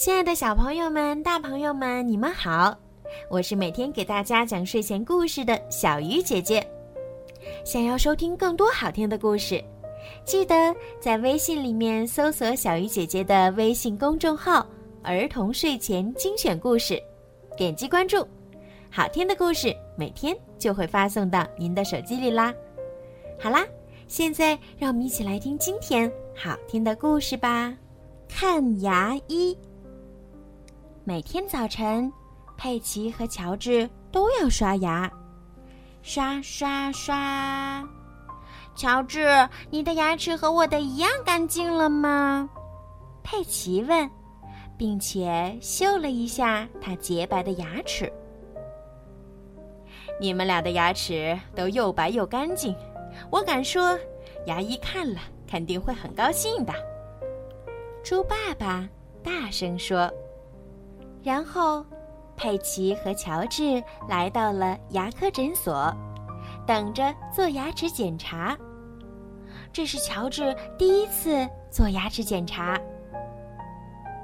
亲爱的小朋友们、大朋友们，你们好！我是每天给大家讲睡前故事的小鱼姐姐。想要收听更多好听的故事，记得在微信里面搜索小鱼姐姐的微信公众号“儿童睡前精选故事”，点击关注，好听的故事每天就会发送到您的手机里啦。好啦，现在让我们一起来听今天好听的故事吧。看牙医。每天早晨，佩奇和乔治都要刷牙，刷刷刷。乔治，你的牙齿和我的一样干净了吗？佩奇问，并且嗅了一下他洁白的牙齿。你们俩的牙齿都又白又干净，我敢说，牙医看了肯定会很高兴的。猪爸爸大声说。然后，佩奇和乔治来到了牙科诊所，等着做牙齿检查。这是乔治第一次做牙齿检查。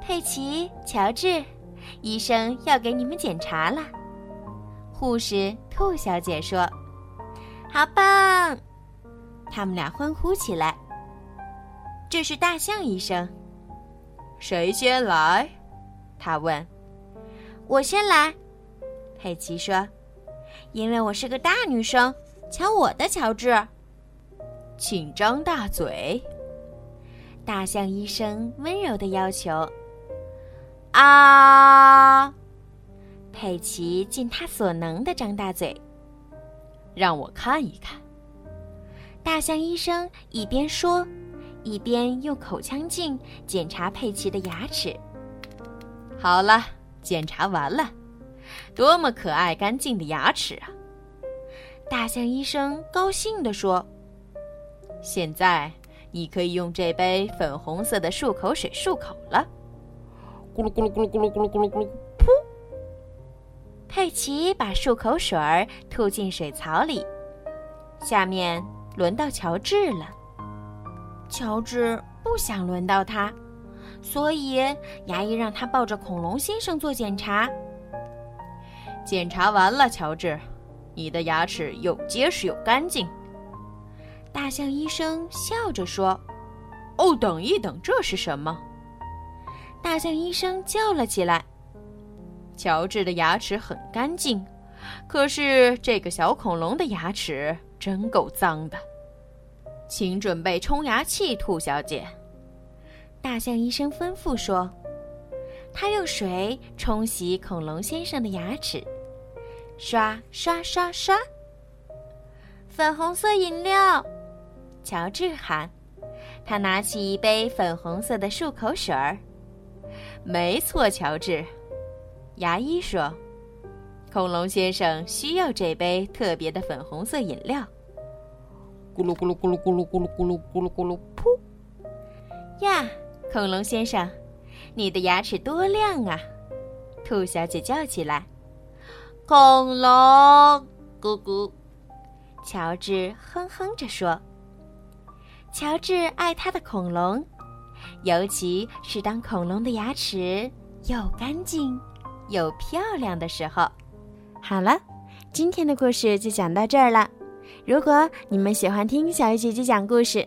佩奇、乔治，医生要给你们检查了。护士兔小姐说：“好棒！”他们俩欢呼起来。这是大象医生。谁先来？他问。我先来，佩奇说：“因为我是个大女生，瞧我的，乔治。”请张大嘴。大象医生温柔的要求。啊！佩奇尽他所能的张大嘴，让我看一看。大象医生一边说，一边用口腔镜检查佩奇的牙齿。好了。检查完了，多么可爱干净的牙齿啊！大象医生高兴地说：“现在你可以用这杯粉红色的漱口水漱口了。”咕噜咕噜咕噜咕噜咕噜咕噜咕噜，噗！佩奇把漱口水儿吐进水槽里。下面轮到乔治了。乔治不想轮到他。所以，牙医让他抱着恐龙先生做检查。检查完了，乔治，你的牙齿又结实又干净。大象医生笑着说：“哦，等一等，这是什么？”大象医生叫了起来：“乔治的牙齿很干净，可是这个小恐龙的牙齿真够脏的，请准备冲牙器，兔小姐。”大象医生吩咐说：“他用水冲洗恐龙先生的牙齿，刷刷刷刷。”粉红色饮料，乔治喊。他拿起一杯粉红色的漱口水儿。没错，乔治。牙医说：“恐龙先生需要这杯特别的粉红色饮料。”咕噜咕噜咕噜咕噜咕噜咕噜咕噜咕噜，噗！呀！恐龙先生，你的牙齿多亮啊！兔小姐叫起来。恐龙，咕咕。乔治哼哼着说：“乔治爱他的恐龙，尤其是当恐龙的牙齿又干净又漂亮的时候。”好了，今天的故事就讲到这儿了。如果你们喜欢听小鱼姐姐讲故事，